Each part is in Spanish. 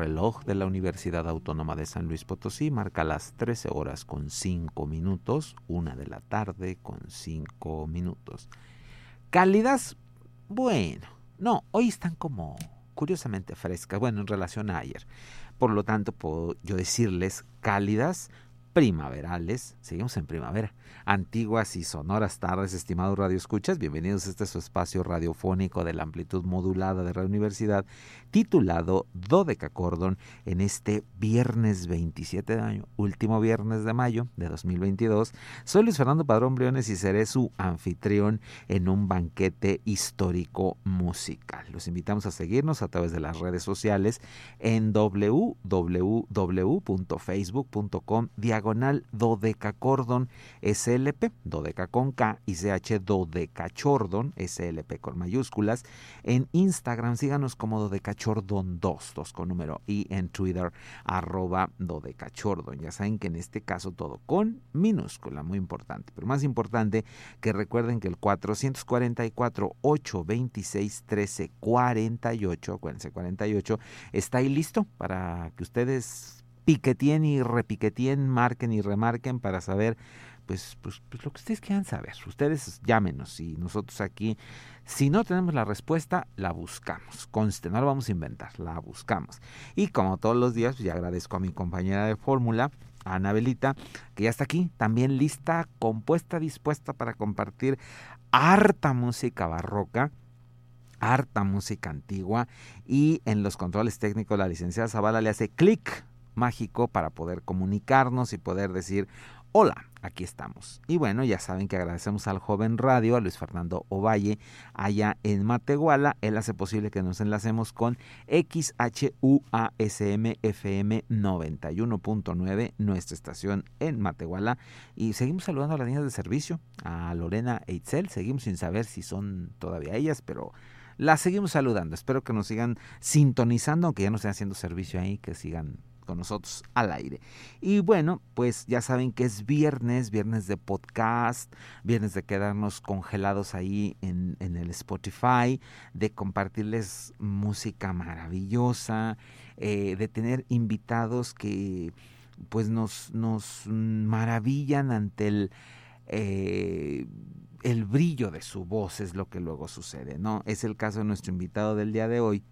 Reloj de la Universidad Autónoma de San Luis Potosí marca las 13 horas con 5 minutos, una de la tarde con 5 minutos. Cálidas, bueno, no, hoy están como curiosamente frescas, bueno, en relación a ayer. Por lo tanto, puedo yo decirles cálidas, primaverales, seguimos en primavera, antiguas y sonoras tardes, estimados radioescuchas, bienvenidos a este su espacio radiofónico de la amplitud modulada de la Universidad, titulado Cordón en este viernes 27 de mayo, último viernes de mayo de 2022. Soy Luis Fernando Padrón Briones y seré su anfitrión en un banquete histórico musical. Los invitamos a seguirnos a través de las redes sociales en www.facebook.com diagonal dodecacordon SLP, dodeca con K y CH dodecachordon SLP con mayúsculas. En Instagram síganos como dodecachordon 2, 2 con número y en Twitter arroba dodecachordon. Ya saben que en este caso todo con minúscula, muy importante. Pero más importante que recuerden que el 444 826 13 48, acuérdense 48, está ahí listo para que ustedes piquetien y repiquetien, marquen y remarquen para saber pues, pues, pues, lo que ustedes quieran saber. Ustedes llámenos y nosotros aquí, si no tenemos la respuesta, la buscamos. Conste, no la vamos a inventar, la buscamos. Y como todos los días, pues ya agradezco a mi compañera de fórmula, Anabelita, que ya está aquí, también lista, compuesta, dispuesta para compartir harta música barroca harta música antigua y en los controles técnicos la licenciada Zavala le hace clic mágico para poder comunicarnos y poder decir, hola, aquí estamos. Y bueno, ya saben que agradecemos al joven radio, a Luis Fernando Ovalle, allá en Matehuala. Él hace posible que nos enlacemos con XHUASM FM 91.9, nuestra estación en Matehuala. Y seguimos saludando a las niñas de servicio, a Lorena Eitzel. Seguimos sin saber si son todavía ellas, pero las seguimos saludando. Espero que nos sigan sintonizando, aunque ya no estén haciendo servicio ahí, que sigan nosotros al aire. Y bueno, pues ya saben que es viernes, viernes de podcast, viernes de quedarnos congelados ahí en, el Spotify, de compartirles música maravillosa, eh, de tener invitados que pues nos, nos maravillan ante el... Eh, el brillo de su voz es lo que luego sucede, ¿no? Es el caso de nuestro invitado del día de hoy.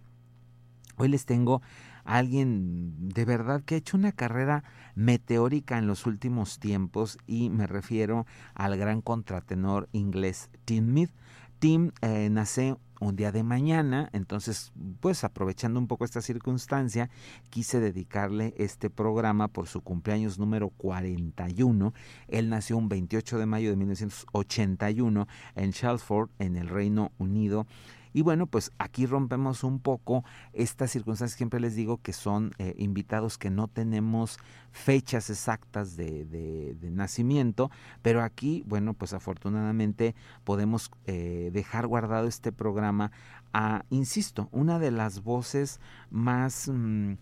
Hoy les tengo alguien de verdad que ha hecho una carrera meteórica en los últimos tiempos y me refiero al gran contratenor inglés Tim Mead. Tim eh, nace un día de mañana, entonces pues aprovechando un poco esta circunstancia, quise dedicarle este programa por su cumpleaños número 41. Él nació un 28 de mayo de 1981 en Chelmsford, en el Reino Unido. Y bueno, pues aquí rompemos un poco estas circunstancias. Siempre les digo que son eh, invitados que no tenemos fechas exactas de, de, nacimiento, pero aquí, bueno, pues afortunadamente podemos eh, dejar guardado este programa a, insisto, una de las voces más... Mm,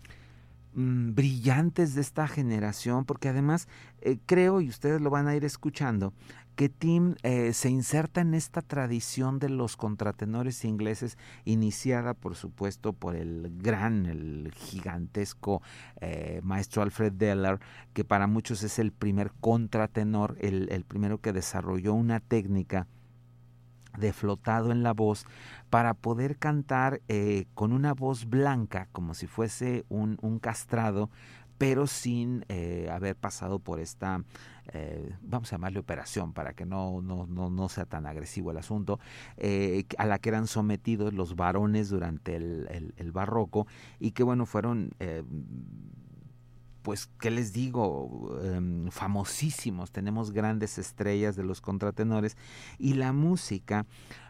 mm, brillantes de esta generación, porque además eh, creo, y ustedes lo van a ir escuchando, que Tim eh, se inserta en esta tradición de los contratenores ingleses, iniciada por supuesto por el gran, el gigantesco eh, maestro Alfred Deller, que para muchos es el primer contratenor, el, primero que desarrolló una técnica de flotado en la voz para poder cantar eh, con una voz blanca, como si fuese un castrado, pero sin eh, haber pasado por esta, eh, vamos a llamarle operación, para que no, no, no, no sea tan agresivo el asunto, eh, a la que eran sometidos los varones durante el, el, barroco y que bueno, fueron pues, ¿qué les digo? Em, famosísimos, tenemos grandes estrellas de los contratenores y la música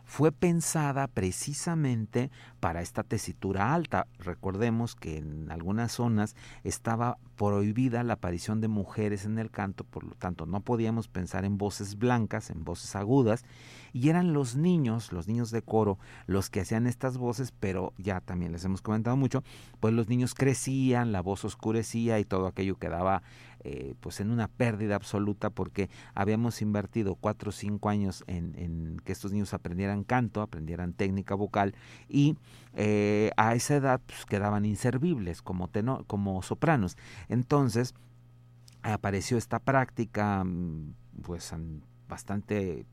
fue pensada precisamente para esta tesitura alta. Recordemos que en algunas zonas estaba prohibida la aparición de mujeres en el canto, por lo tanto no podíamos pensar en voces blancas, en voces agudas, y eran los niños, los niños de coro, los que hacían estas voces, pero ya también les hemos comentado mucho, pues los niños crecían, la voz oscurecía y todo aquello quedaba eh, pues en una pérdida absoluta porque habíamos invertido cuatro o cinco años en, que estos niños aprendieran canto, aprendieran técnica vocal y eh, a esa edad pues, quedaban inservibles como, tenor, como sopranos. Entonces apareció esta práctica mm, pues bastante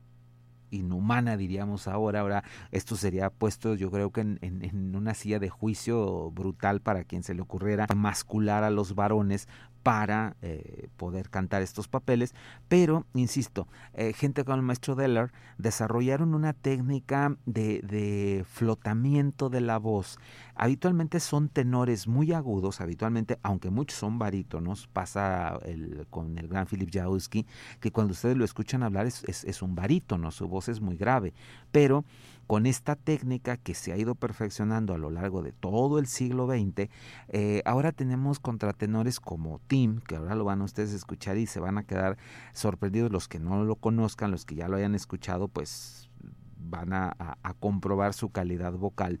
inhumana, diríamos ahora. Ahora, esto sería puesto, yo creo que en, en, una silla de juicio brutal para quien se le ocurriera mascular a los varones para eh, poder cantar estos papeles, pero, insisto, eh, gente como el maestro Deller desarrollaron una técnica de, flotamiento de la voz. Habitualmente son tenores muy agudos, habitualmente, aunque muchos son barítonos, pasa el, con el gran Philip Jawski, que cuando ustedes lo escuchan hablar es un barítono, su voz es muy grave, pero con esta técnica que se ha ido perfeccionando a lo largo de todo el siglo XX, eh, ahora tenemos contratenores como Tim, que ahora lo van a ustedes a escuchar y se van a quedar sorprendidos los que no lo conozcan, los que ya lo hayan escuchado, pues van a, comprobar su calidad vocal.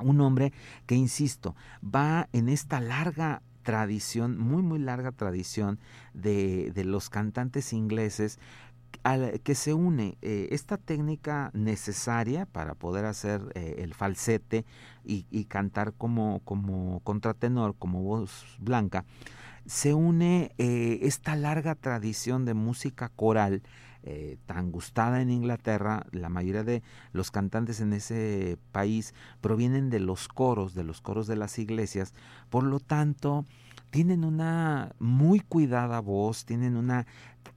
Un hombre que, insisto, va en esta larga tradición, muy, muy larga tradición de, de los cantantes ingleses al que se une eh, esta técnica necesaria para poder hacer eh, el falsete y, cantar como, como contratenor, como voz blanca, se une eh, esta larga tradición de música coral tan gustada en Inglaterra, la mayoría de los cantantes en ese país provienen de los coros, de los coros de las iglesias, por lo tanto, tienen una muy cuidada voz, tienen una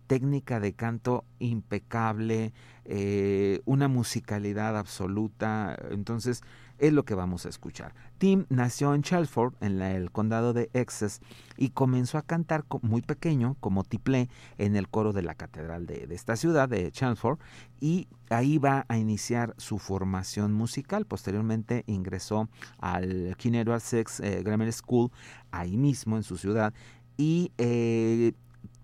técnica de canto impecable, eh, una musicalidad absoluta. Entonces, es lo que vamos a escuchar. Tim nació en Chelford, en el condado de Essex, y comenzó a cantar muy pequeño, como tiplé, en el coro de la catedral de, esta ciudad, de Chelford, y ahí va a iniciar su formación musical. Posteriormente ingresó al King Edward VI Grammar School, ahí mismo en su ciudad, y eh,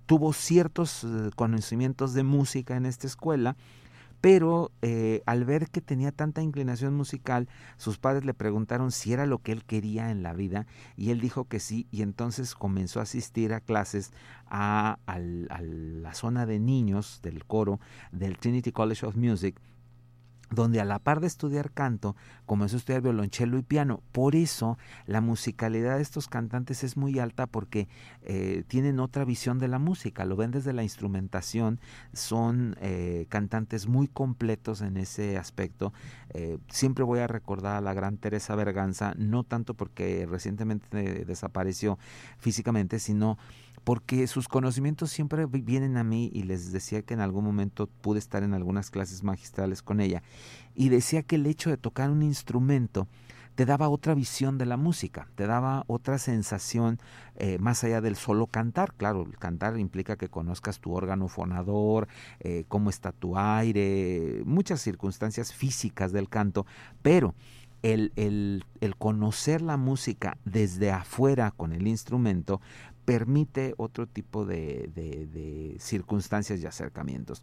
tuvo ciertos eh, conocimientos de música en esta escuela, pero eh, al ver que tenía tanta inclinación musical, sus padres le preguntaron si era lo que él quería en la vida y él dijo que sí y entonces comenzó a asistir a clases a, a la zona de niños del coro del Trinity College of Music donde a la par de estudiar canto, comenzó a estudiar violonchelo y piano. Por eso la musicalidad de estos cantantes es muy alta porque eh, tienen otra visión de la música, lo ven desde la instrumentación, son eh, cantantes muy completos en ese aspecto. Eh, siempre voy a recordar a la gran Teresa Berganza, no tanto porque recientemente desapareció físicamente, sino porque sus conocimientos siempre vienen a mí y les decía que en algún momento pude estar en algunas clases magistrales con ella y decía que el hecho de tocar un instrumento te daba otra visión de la música, te daba otra sensación eh, más allá del solo cantar. Claro, el cantar implica que conozcas tu órgano fonador, eh, cómo está tu aire, muchas circunstancias físicas del canto, pero el, el, el, conocer la música desde afuera con el instrumento permite otro tipo de, circunstancias y acercamientos.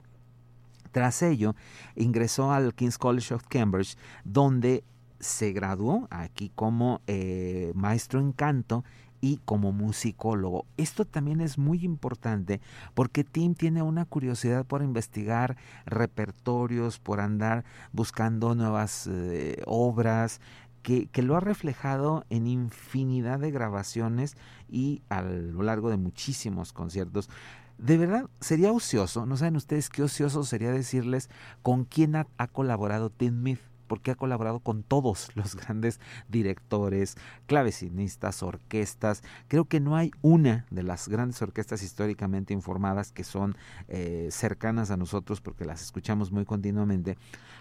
Tras ello, ingresó al King's College of Cambridge, donde se graduó aquí como eh, maestro en canto y como musicólogo. Esto también es muy importante porque Tim tiene una curiosidad por investigar repertorios, por andar buscando nuevas eh, obras, que, lo ha reflejado en infinidad de grabaciones y a lo largo de muchísimos conciertos. De verdad, sería ocioso, no saben ustedes qué ocioso sería decirles con quién ha, colaborado Tim porque ha colaborado con todos los grandes directores, clavecinistas, orquestas. Creo que no hay una de las grandes orquestas históricamente informadas que son eh, cercanas a nosotros porque las escuchamos muy continuamente,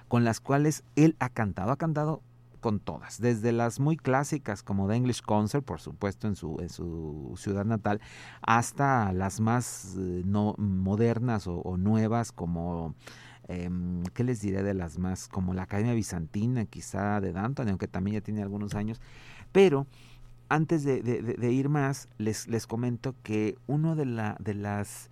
con las cuales él ha cantado. Ha cantado con todas, desde las muy clásicas como The English Concert, por supuesto en su, en su ciudad natal, hasta las más eh, no, modernas o, nuevas como... Em, ¿Qué les diré de las más? Como la Academia Bizantina, quizá de Danton, aunque también ya tiene algunos años. Pero antes de, de, ir más, les, les comento que uno de, la, de las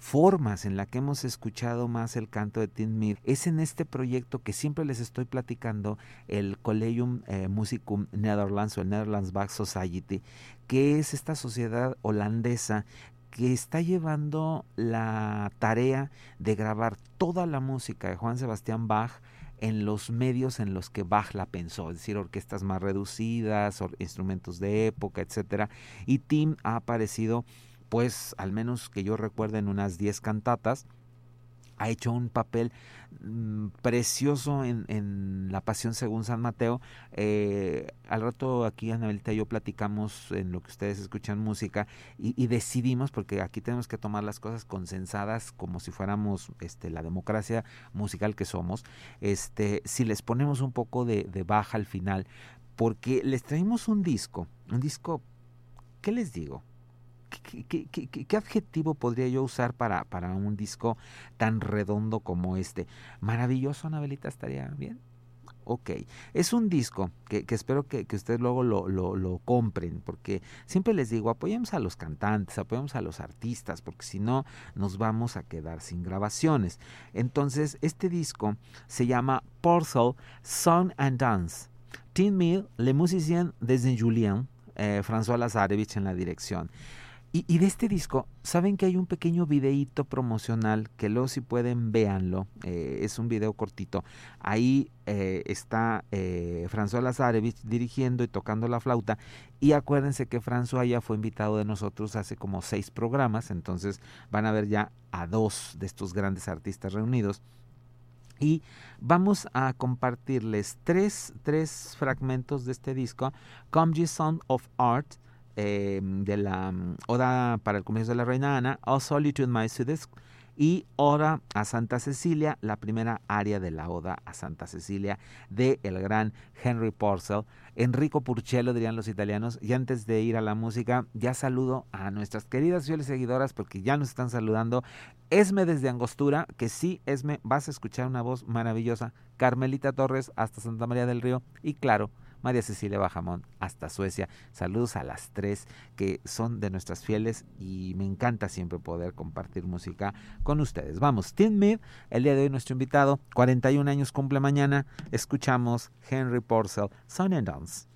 formas en la que hemos escuchado más el canto de Tim Mead es en este proyecto que siempre les estoy platicando, el Collegium eh, Musicum Netherlands o el Netherlands Bach Society, que es esta sociedad holandesa que está llevando la tarea de grabar toda la música de Juan Sebastián Bach en los medios en los que Bach la pensó, es decir, orquestas más reducidas, instrumentos de época, etcétera, y Tim ha aparecido pues al menos que yo recuerde en unas 10 cantatas, ha hecho un papel mm, precioso en, La Pasión según San Mateo. Eh, al rato aquí Anabelita y yo platicamos en lo que ustedes escuchan música y, decidimos, porque aquí tenemos que tomar las cosas consensadas como si fuéramos este, la democracia musical que somos, este, si les ponemos un poco de, de baja al final, porque les traemos un disco, un disco, ¿qué les digo? ¿Qué, adjetivo podría yo usar para, para un disco tan redondo como este? Maravilloso, Anabelita, estaría bien. Ok, es un disco que, espero que, ustedes luego lo, lo, compren, porque siempre les digo, apoyemos a los cantantes, apoyemos a los artistas, porque si no nos vamos a quedar sin grabaciones. Entonces, este disco se llama Porcel Song and Dance. Tim Mill, Le Musicien de Saint-Julien, eh, François Lazarevich en la dirección. Y, de este disco, saben que hay un pequeño videíto promocional que luego si pueden véanlo, eh, es un video cortito. Ahí eh, está eh, François Lazarevich dirigiendo y tocando la flauta. Y acuérdense que François ya fue invitado de nosotros hace como seis programas, entonces van a ver ya a dos de estos grandes artistas reunidos. Y vamos a compartirles tres, tres fragmentos de este disco, Come Sound of Art, Em, de la mm, Oda para el comienzo de la Reina Ana, O Solitude My y Oda a Santa Cecilia, la primera área de la Oda a Santa Cecilia de el gran Henry Porcel. Enrico Purcello, dirían los italianos. Y antes de ir a la música, ya saludo a nuestras queridas fieles seguidoras porque ya nos están saludando. Esme desde Angostura, que sí, Esme, vas a escuchar una voz maravillosa. Carmelita Torres hasta Santa María del Río. Y claro, María Cecilia Bajamón hasta Suecia. Saludos a las tres que son de nuestras fieles y me encanta siempre poder compartir música con ustedes. Vamos, Tim Mead, el día de hoy nuestro invitado, 41 años cumple mañana. Escuchamos Henry Porcel, Son and Dance.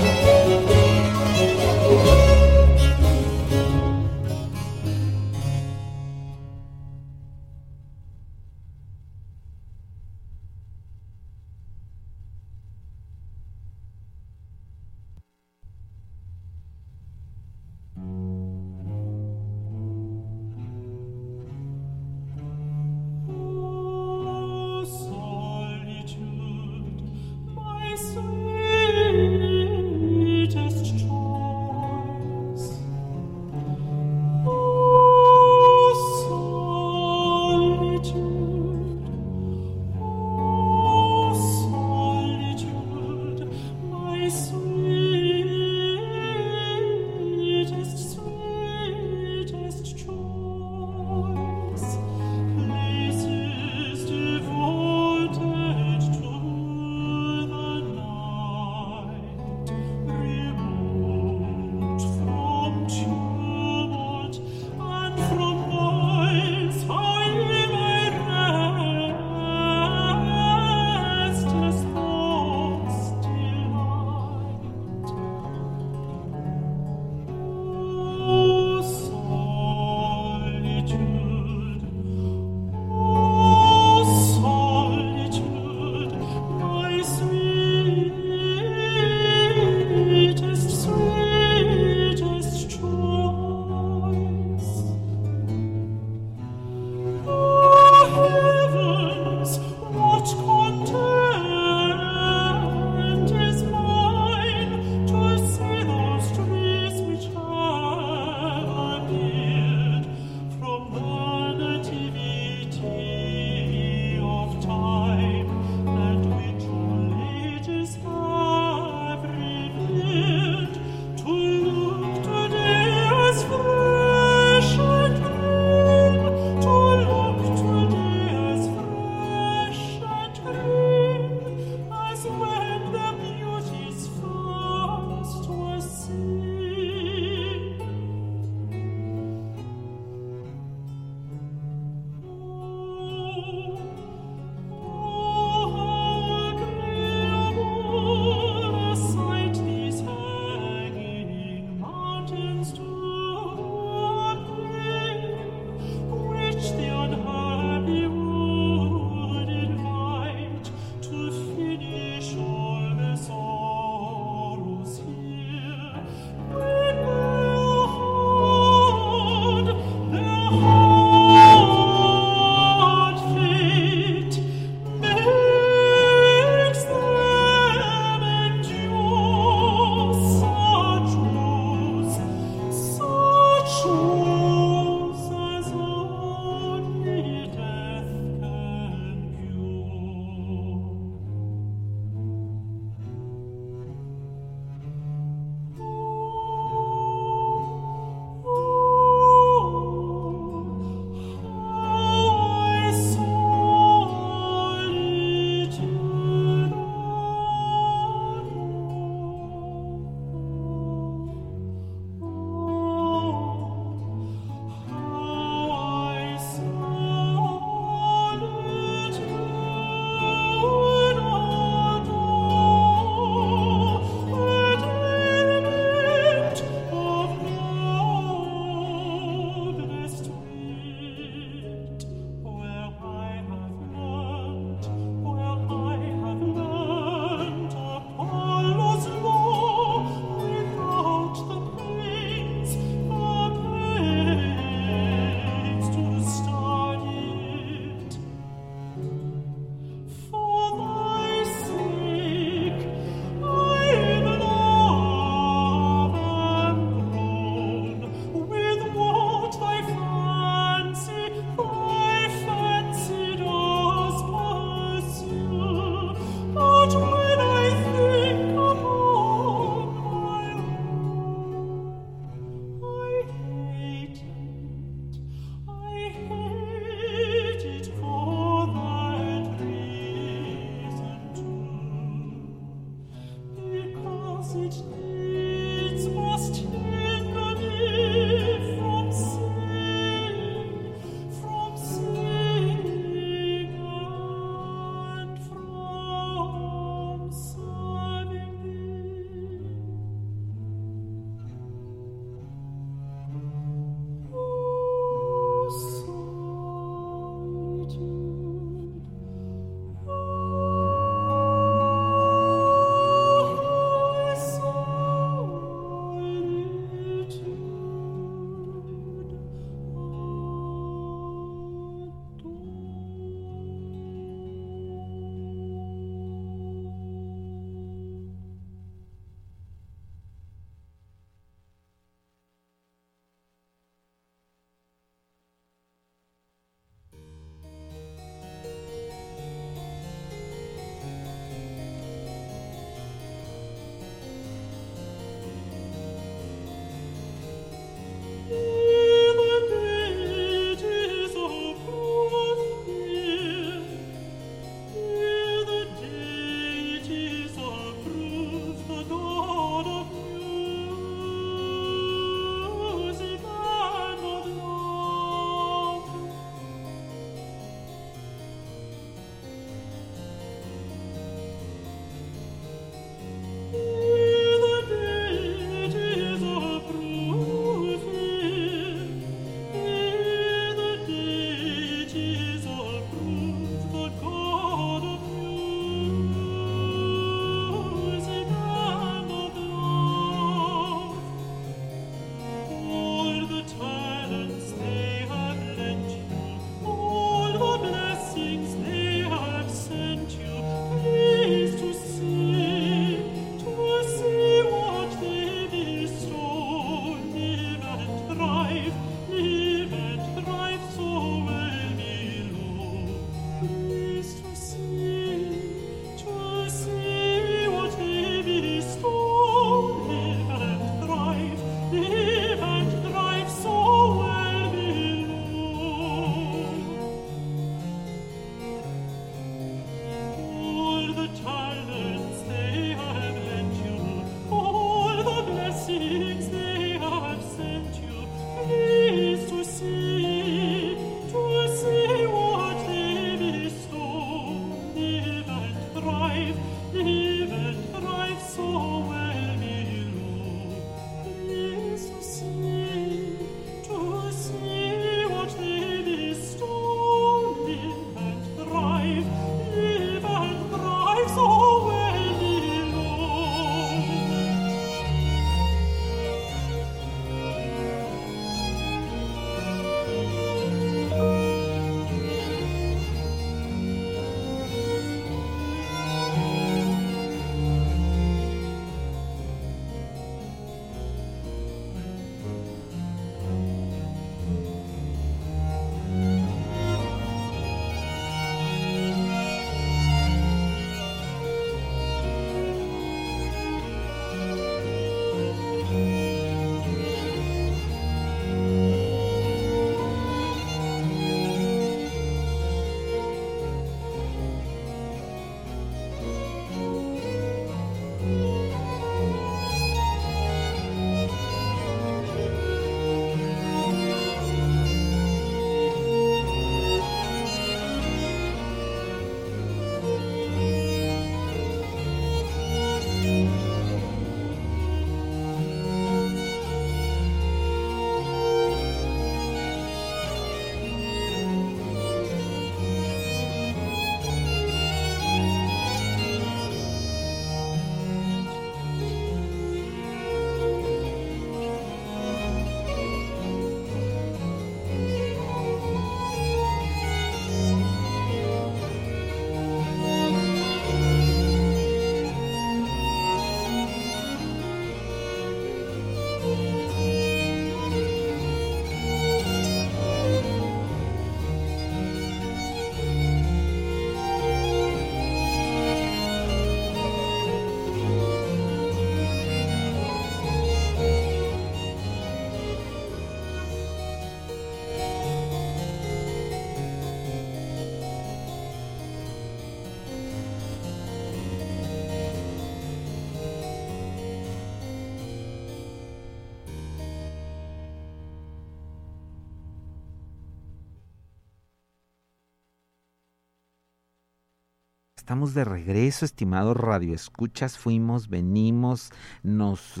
Estamos de regreso, estimados radioescuchas. Fuimos, venimos, nos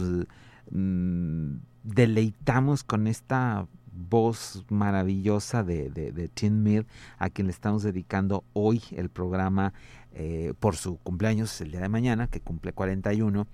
mm, deleitamos con esta voz maravillosa de, de, Tim Mead, a quien le estamos dedicando hoy el programa eh, por su cumpleaños el día de mañana, que cumple 41.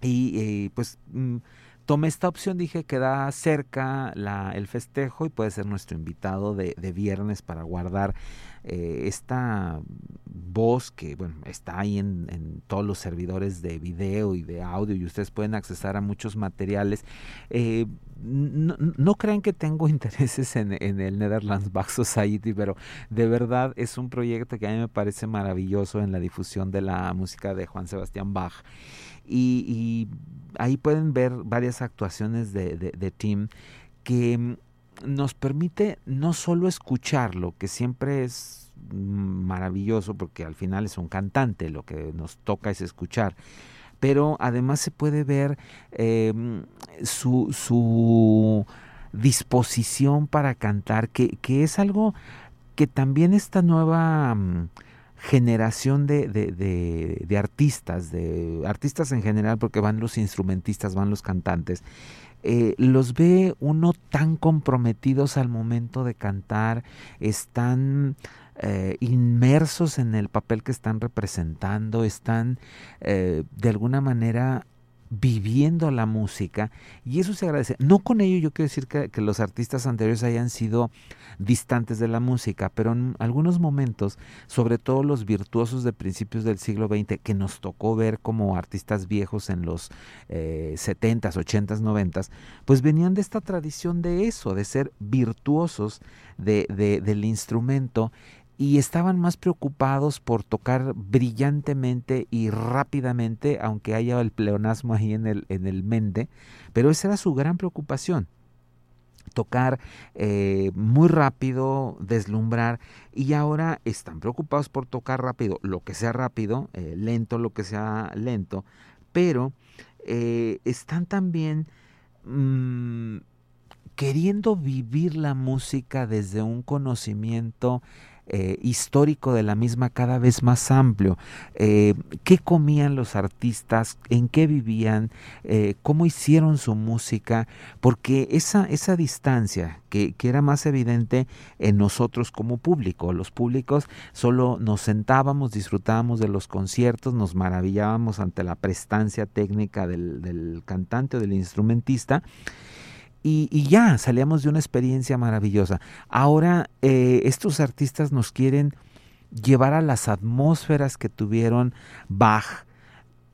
Y eh, pues mm, tomé esta opción, dije que da cerca el festejo y puede ser nuestro invitado de, viernes para guardar eh, esta voz que bueno está ahí en, en, todos los servidores de video y de audio y ustedes pueden accesar a muchos materiales. Eh, no, no, crean que tengo intereses en, en, el Netherlands Back Society, pero de verdad es un proyecto que a mí me parece maravilloso en la difusión de la música de Juan Sebastián Bach. Y, ahí pueden ver varias actuaciones de, de, Tim que nos permite no solo escucharlo, que siempre es maravilloso porque al final es un cantante, lo que nos toca es escuchar, pero además se puede ver em, su, su, disposición para cantar, que, que, es algo que también esta nueva mm, generación de, de, de, artistas, de artistas en general, porque van los instrumentistas, van los cantantes, eh, los ve uno tan comprometidos al momento de cantar, están eh, inmersos en el papel que están representando, están eh, de alguna manera viviendo la música y eso se agradece. No con ello yo quiero decir que, que, los artistas anteriores hayan sido distantes de la música, pero en algunos momentos, sobre todo los virtuosos de principios del siglo XX, que nos tocó ver como artistas viejos en los eh, 70s, 80s, 90s, pues venían de esta tradición de eso, de ser virtuosos de, de, del instrumento y estaban más preocupados por tocar brillantemente y rápidamente, aunque haya el pleonasmo ahí en el, en el pero esa era su gran preocupación tocar eh, muy rápido, deslumbrar, y ahora están preocupados por tocar rápido, lo que sea rápido, eh, lento, lo que sea lento, pero eh, están también mmm, queriendo vivir la música desde un conocimiento eh, histórico de la misma cada vez más amplio. Eh, ¿Qué comían los artistas? ¿En qué vivían? Eh, ¿Cómo hicieron su música? Porque esa, esa distancia que, que, era más evidente en nosotros como público, los públicos solo nos sentábamos, disfrutábamos de los conciertos, nos maravillábamos ante la prestancia técnica del, del cantante o del instrumentista y, ya salíamos de una experiencia maravillosa. Ahora eh, estos artistas nos quieren llevar a las atmósferas que tuvieron Bach,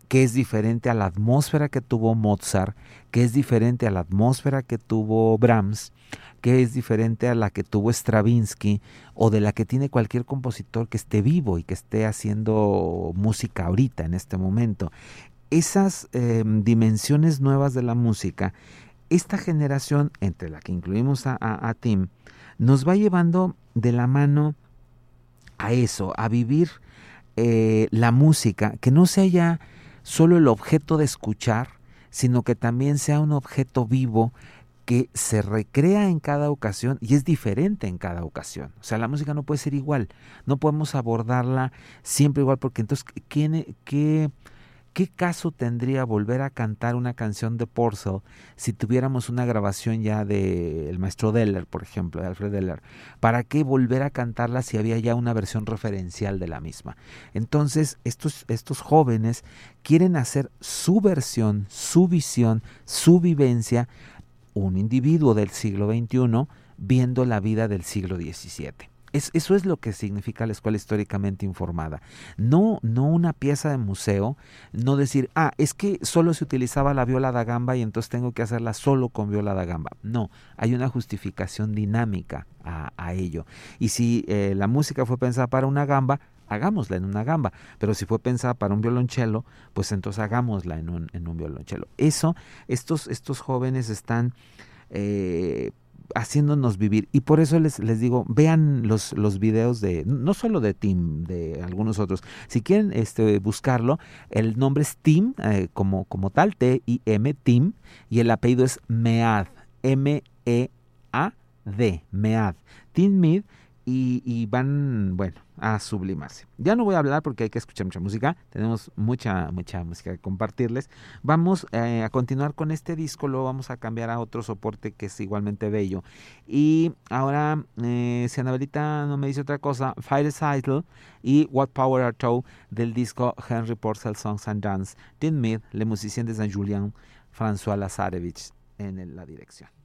que es diferente a la atmósfera que tuvo Mozart, que es diferente a la atmósfera que tuvo Brahms, que es diferente a la que tuvo Stravinsky o de la que tiene cualquier compositor que esté vivo y que esté haciendo música ahorita, en este momento. Esas eh, dimensiones nuevas de la música esta generación, entre la que incluimos a, Tim, nos va llevando de la mano a eso, a vivir eh, la música, que no sea ya solo el objeto de escuchar, sino que también sea un objeto vivo que se recrea en cada ocasión y es diferente en cada ocasión. O sea, la música no puede ser igual, no podemos abordarla siempre igual, porque entonces, ¿qué, qué ¿Qué caso tendría volver a cantar una canción de Porcel si tuviéramos una grabación ya del el maestro Deller, por ejemplo, de Alfred Deller? ¿Para qué volver a cantarla si había ya una versión referencial de la misma? Entonces, estos, estos jóvenes quieren hacer su versión, su visión, su vivencia, un individuo del siglo XXI viendo la vida del siglo XVII. Es, eso es lo que significa la escuela históricamente informada. No, no una pieza de museo, no decir, ah, es que solo se utilizaba la viola da gamba y entonces tengo que hacerla solo con viola da gamba. No, hay una justificación dinámica a, ello. Y si eh, la música fue pensada para una gamba, hagámosla en una gamba. Pero si fue pensada para un violonchelo, pues entonces hagámosla en un, en un violonchelo. Eso, estos, estos jóvenes están eh, haciéndonos vivir. Y por eso les, les digo, vean los, los videos de, no solo de Tim, de algunos otros. Si quieren este, buscarlo, el nombre es Tim, eh, como, como tal, T-I-M, Tim, y el apellido es Mead, M-E-A-D, Mead. Tim Mead, y, van, bueno, a sublimarse. Ya no voy a hablar porque hay que escuchar mucha música, tenemos mucha, mucha música que compartirles. Vamos eh, a continuar con este disco, lo vamos a cambiar a otro soporte que es igualmente bello. Y ahora, eh, si Anabelita no me dice otra cosa, Fire Cycle y What Power Are Toe del disco Henry Purcell Songs and Dance, Dean Mead, Le Musicien de Saint Julien, François Lazarevich en la dirección.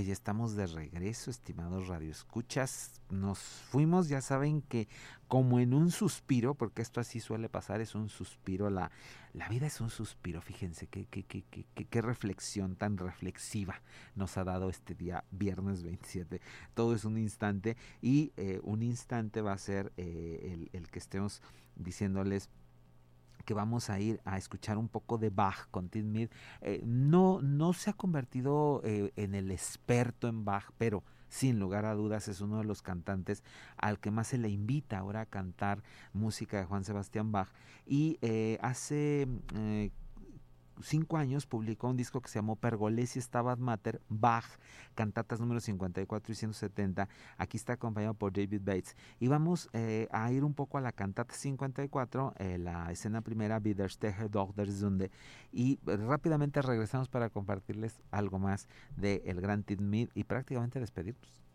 Pues ya estamos de regreso, estimados radioescuchas. Nos fuimos, ya saben que como en un suspiro, porque esto así suele pasar, es un suspiro, la, la vida es un suspiro, fíjense qué, qué, qué, qué, reflexión tan reflexiva nos ha dado este día, viernes 27. Todo es un instante y eh, un instante va a ser eh, el, el que estemos diciéndoles que vamos a ir a escuchar un poco de Bach con Tim Mead. Eh, no, no se ha convertido eh, en el experto en Bach, pero sin lugar a dudas es uno de los cantantes al que más se le invita ahora a cantar música de Juan Sebastián Bach. Y eh, hace cinco años publicó un disco que se llamó Pergolesi Stabat Mater, Bach, cantatas número 54 y 170. Aquí está acompañado por David Bates. Y vamos eh, a ir un poco a la cantata 54, eh, la escena primera, Widersteher Doch der Zunde. Y rápidamente regresamos para compartirles algo más de El Gran Tim y prácticamente despedirnos.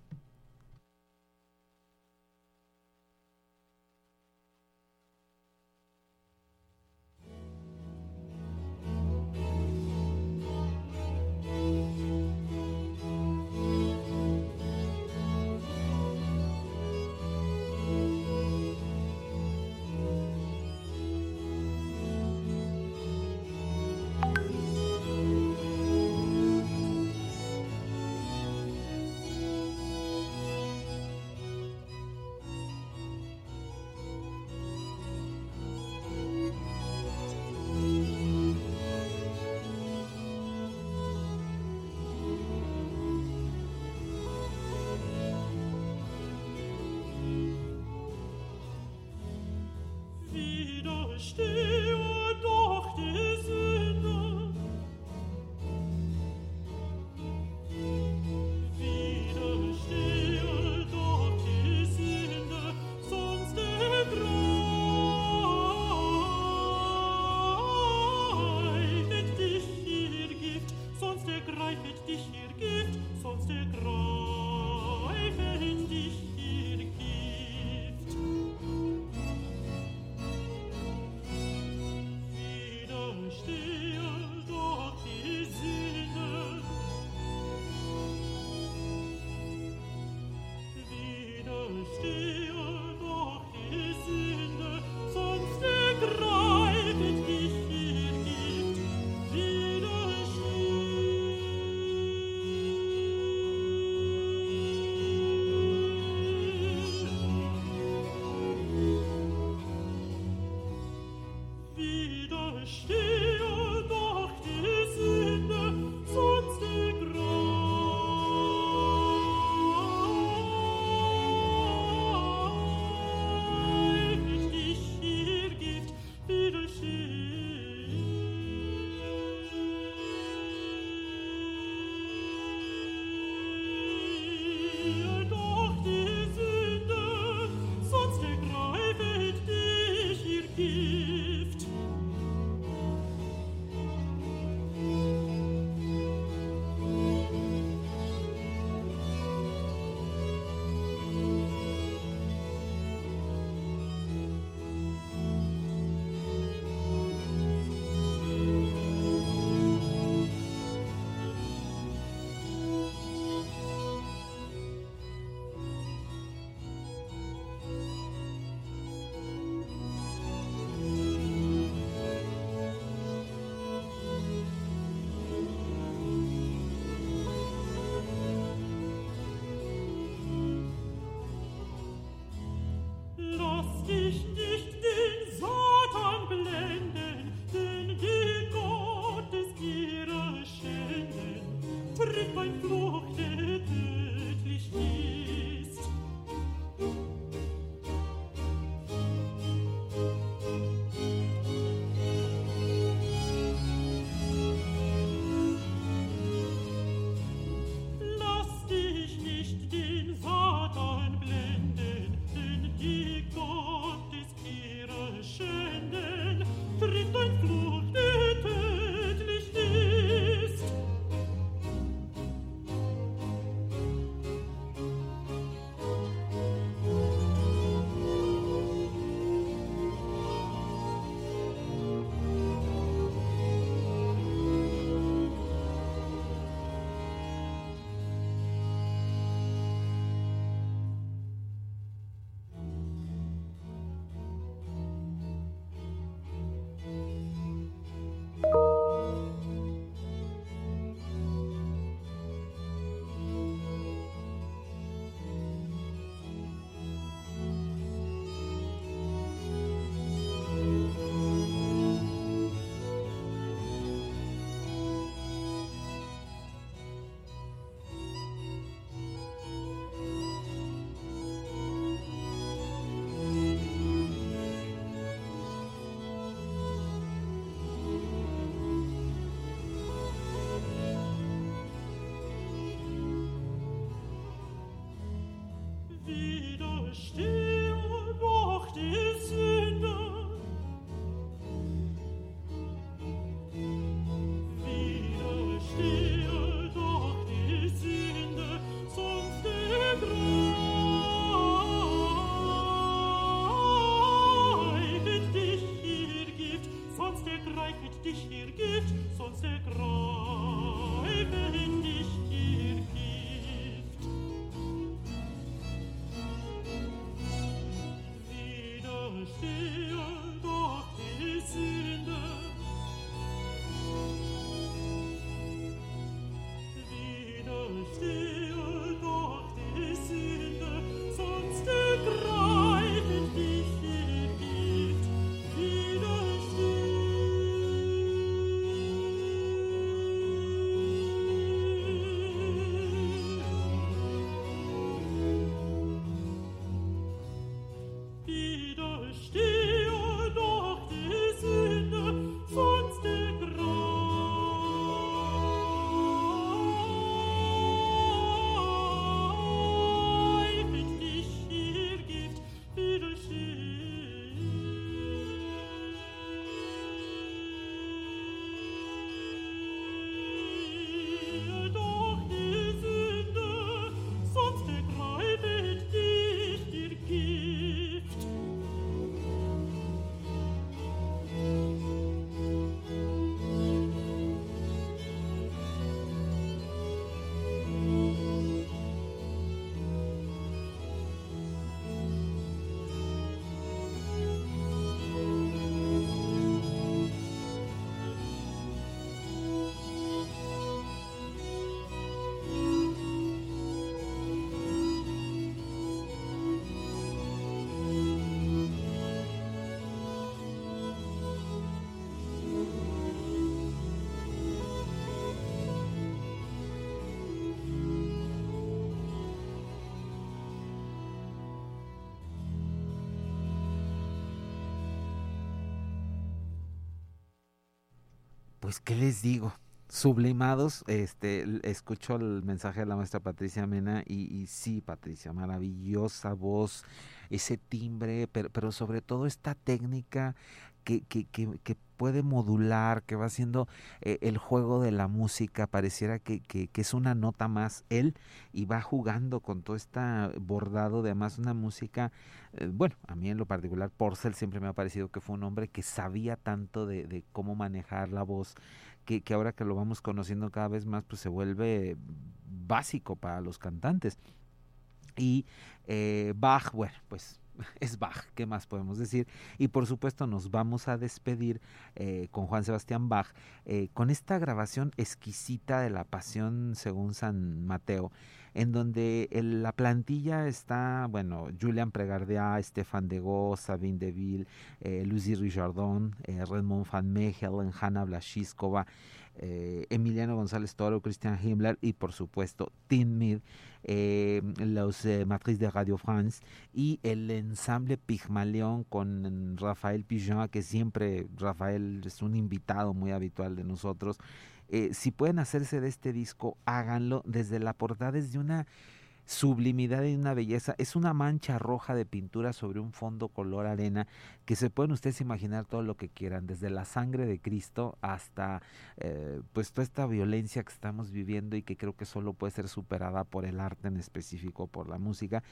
still stehen. Pues, ¿qué les digo? Sublimados, este, escucho el mensaje de la maestra Patricia Mena y, sí, Patricia, maravillosa voz, ese timbre, pero, pero sobre todo esta técnica que, que, que, puede modular, que va haciendo eh, el juego de la música, pareciera que, que, es una nota más él y va jugando con todo este bordado de además una música, eh, bueno, a mí en lo particular Porcel siempre me ha parecido que fue un hombre que sabía tanto de, cómo manejar la voz, que, que ahora que lo vamos conociendo cada vez más, pues se vuelve básico para los cantantes. Y eh, Bach, bueno, pues es Bach, ¿qué más podemos decir? Y por supuesto nos vamos a despedir eh, con Juan Sebastián Bach, eh, con esta grabación exquisita de la Pasión según San Mateo, en donde la plantilla está, bueno, Julian Pregardia, Stefan de Go, Sabine Deville, eh, Lucy Richardon, Redmond Van Mechelen, Hanna Blashiskova, eh, Emiliano González Toro, Christian Himmler y por supuesto Tim Mead, eh, los eh, Matriz de Radio France y el ensamble Pigmaleón con Rafael Pijon, que siempre Rafael es un invitado muy habitual de nosotros. si pueden hacerse de este disco, háganlo desde la portada, desde una sublimidad y una belleza. Es una mancha roja de pintura sobre un fondo color arena que se pueden ustedes imaginar todo lo que quieran, desde la sangre de Cristo hasta eh, pues toda esta violencia que estamos viviendo y que creo que solo puede ser superada por el arte en específico, por la música.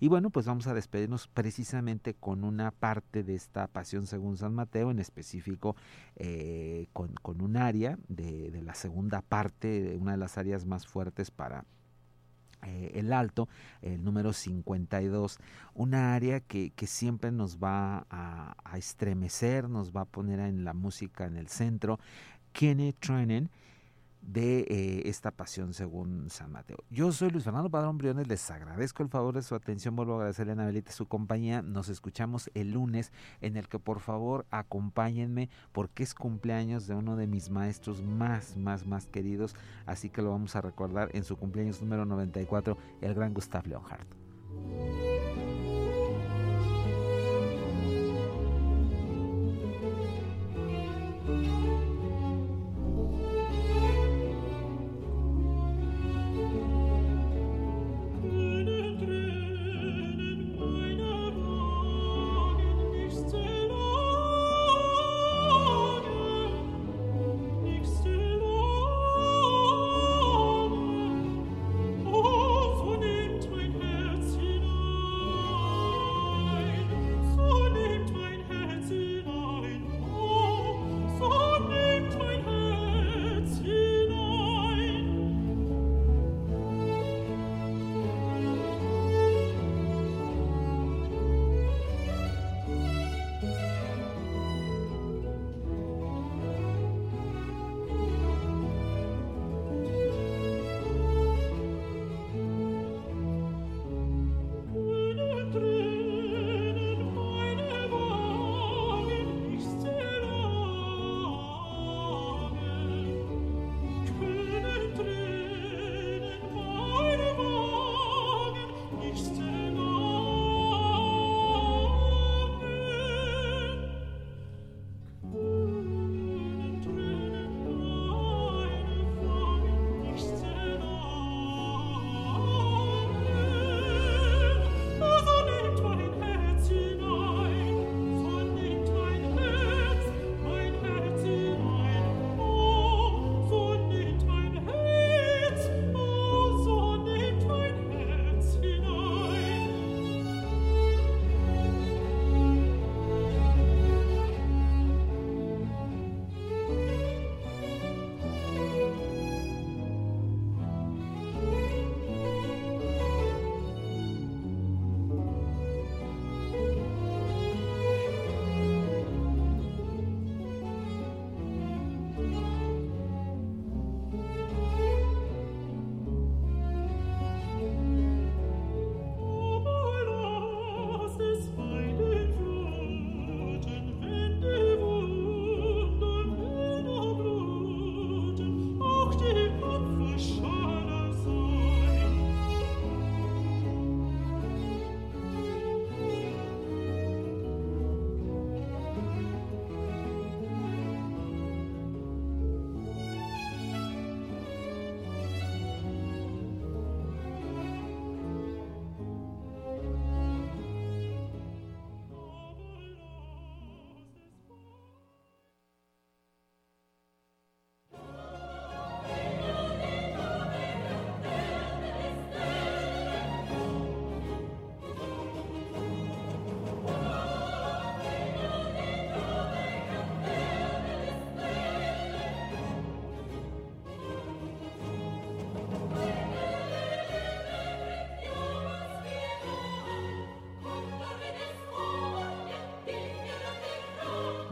Y bueno, pues vamos a despedirnos precisamente con una parte de esta Pasión según San Mateo, en específico eh, con, con, un área de, de la segunda parte, una de las áreas más fuertes para eh, el alto, el número 52, una área que, que siempre nos va a, estremecer, nos va a poner en la música en el centro. Kenny Trenen de eh, esta pasión según San Mateo. Yo soy Luis Fernando Padrón Briones, les agradezco el favor de su atención, vuelvo a agradecerle a Anabelita su compañía, nos escuchamos el lunes en el que por favor acompáñenme porque es cumpleaños de uno de mis maestros más, más, más queridos, así que lo vamos a recordar en su cumpleaños número 94, el gran Gustav Leonhardt.